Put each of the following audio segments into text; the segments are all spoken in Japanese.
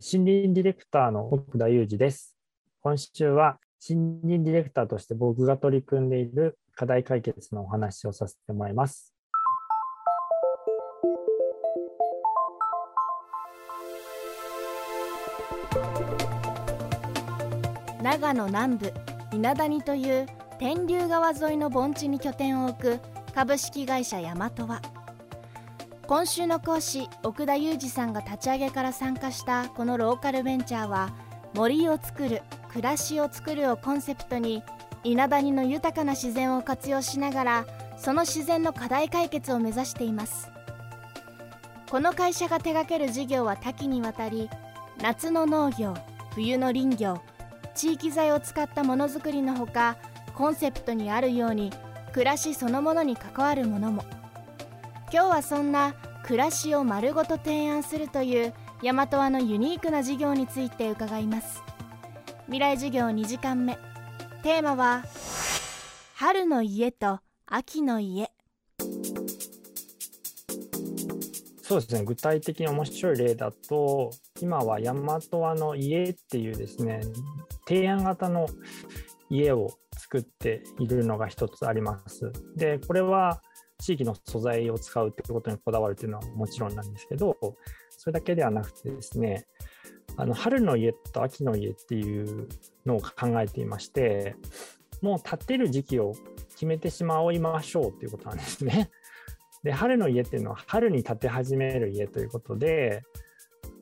森林ディレクターの奥田裕二です。今週は森林ディレクターとして僕が取り組んでいる課題解決のお話をさせてもらいます。長野南部稲谷という天竜川沿いの盆地に拠点を置く株式会社ヤマトは今週の講師奥田裕二さんが立ち上げから参加したこのローカルベンチャーは森を作る暮らしを作るをコンセプトに稲谷の豊かな自然を活用しながらその自然の課題解決を目指しています。この会社が手掛ける事業は多岐にわたり夏の農業冬の林業地域材を使ったものづくりのほかコンセプトにあるように暮らしそのものに関わるものも。今日はそんな暮らしを丸ごと提案するという大和和のユニークな事業について伺います。未来授業2時間目。テーマは春の家と秋の家。そうですね。具体的に面白い例だと今は大和和の家っていうですね提案型の家を作っているのが一つあります。でこれは地域の素材を使うっていうことにこだわるっていうのはもちろんなんですけど、それだけではなくてですね、あの春の家と秋の家っていうのを考えていまして、もう建てる時期を決めてしまいましょうということなんですね。で、春の家っていうのは春に建て始める家ということで、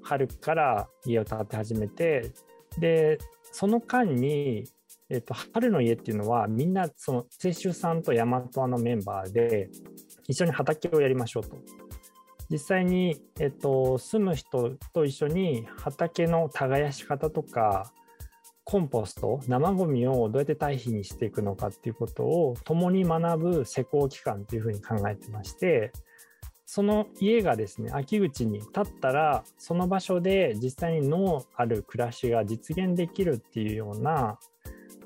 春から家を建て始めて、で、その間にえっと、春の家っていうのはみんなその清州さんと大和のメンバーで一緒に畑をやりましょうと。実際に、えっと、住む人と一緒に畑の耕し方とかコンポスト生ごみをどうやって堆肥にしていくのかっていうことを共に学ぶ施工期間というふうに考えてましてその家がですね秋口に建ったらその場所で実際に脳ある暮らしが実現できるっていうような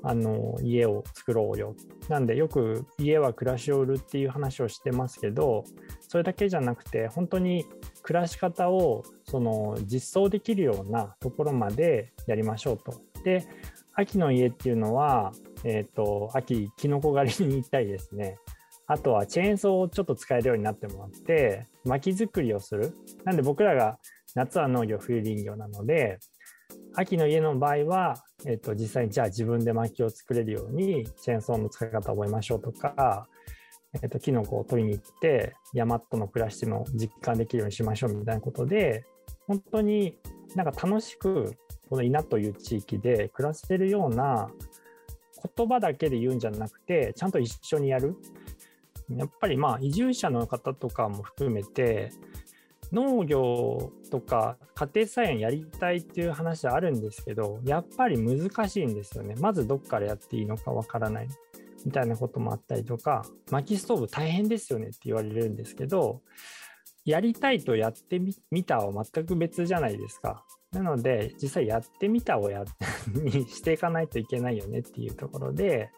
あの家を作ろうよ。なんでよく家は暮らしを売るっていう話をしてますけどそれだけじゃなくて本当に暮らし方をその実装できるようなところまでやりましょうと。で秋の家っていうのは、えーと、秋きのこ狩りに行ったりですねあとはチェーンソーをちょっと使えるようになってもらって薪作りをする。なんで僕らが夏は農業冬林業なので秋の家の場合は、えっと、実際にじゃあ自分で薪を作れるようにチェーンソーの使い方を覚えましょうとか、えっと、キノコを取りに行って山との暮らしも実感できるようにしましょうみたいなことで本当になんか楽しくこの稲という地域で暮らせるような言葉だけで言うんじゃなくてちゃんと一緒にやる。やっぱりまあ移住者の方とかも含めて農業とか家庭菜園やりたいっていう話はあるんですけどやっぱり難しいんですよね。まずどっからやっていいのかわからない。みたいなこともあったりとか薪ストーブ大変ですよねって言われるんですけどやりたいとやってみたは全く別じゃないですか。なので実際やってみたをやにしていかないといけないよねっていうところで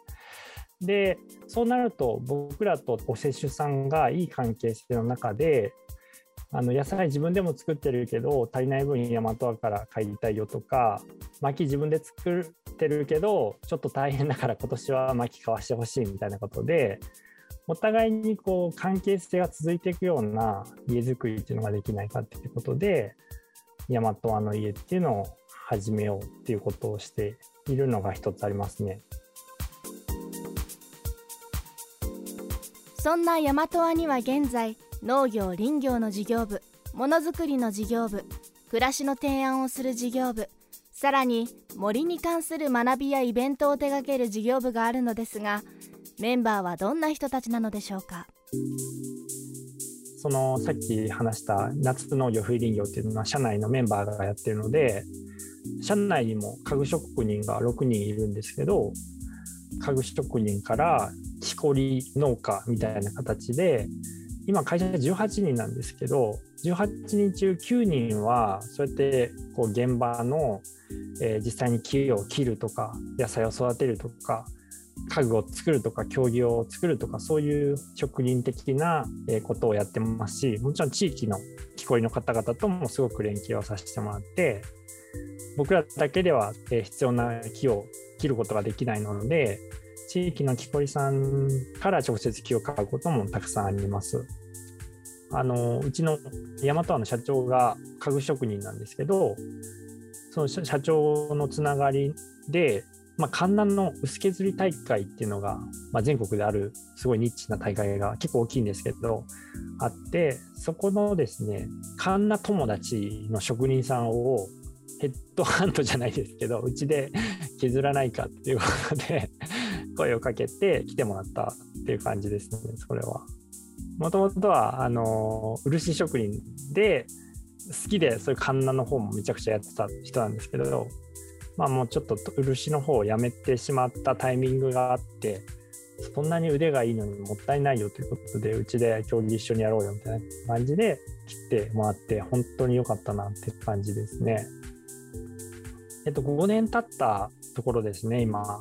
でそうなると僕らとお接種さんがいい関係性の中であの野菜自分でも作ってるけど足りない分大和和から買いたいよとか薪自分で作ってるけどちょっと大変だから今年は薪買わしてほしいみたいなことでお互いにこう関係性が続いていくような家づくりっていうのができないかっていうことで大和和の家っていうのを始めようっていうことをしているのが一つありますね。そんな大和和には現在農業林業の事業部ものづくりの事業部暮らしの提案をする事業部さらに森に関する学びやイベントを手掛ける事業部があるのですがメンバーはどんな人たちなのでしょうか？そのさっき話した夏農業冬林業っていうのは社内のメンバーがやってるので社内にも家具職人が6人いるんですけど家具職人から木こり農家みたいな形で今会社18人なんですけど18人中9人はそうやってこう現場の、えー、実際に木を切るとか野菜を育てるとか家具を作るとか競技を作るとかそういう職人的なことをやってますしもちろん地域の木こりの方々ともすごく連携をさせてもらって僕らだけでは、必要な木を切ることができないので地域の木こりさんから直接木を買うこともたくさんあります。あのうちの大和の社長が家具職人なんですけどその社長のつながりで、まあ、観覧の薄削り大会っていうのが、まあ、全国であるすごいニッチな大会が結構大きいんですけどあってそこのですね観覧友達の職人さんをヘッドハンドじゃないですけどうちで削らないかっていうことで声をかけて来てもらったっていう感じですねそれは。もともとはあの漆職人で好きでそういうカンナの方もめちゃくちゃやってた人なんですけど、まあ、もうちょっと漆の方をやめてしまったタイミングがあってそんなに腕がいいのにもったいないよということでうちで競技一緒にやろうよみたいな感じで切ってもらって本当に良かったなって感じですね。えっと、5年経ったところですね今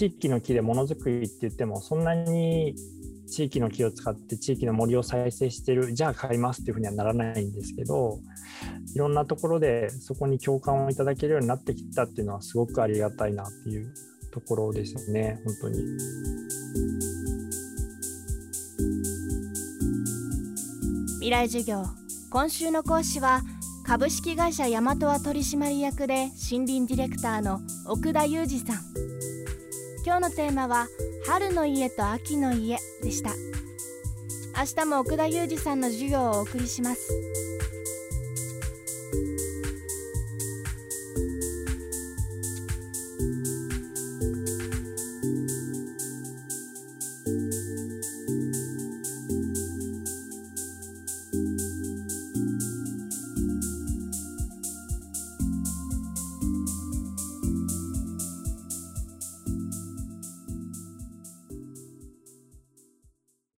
地域の木でものづくりって言ってもそんなに地域の木を使って地域の森を再生してるじゃあ買いますっていうふうにはならないんですけどいろんなところでそこに共感をいただけるようになってきたっていうのはすごくありがたいなっていうところですね本当に。未来授業今週の講師は株式会社大和は取締役で森林ディレクターの奥田裕二さん今日のテーマは春の家と秋の家でした。明日も奥田裕二さんの授業をお送りします。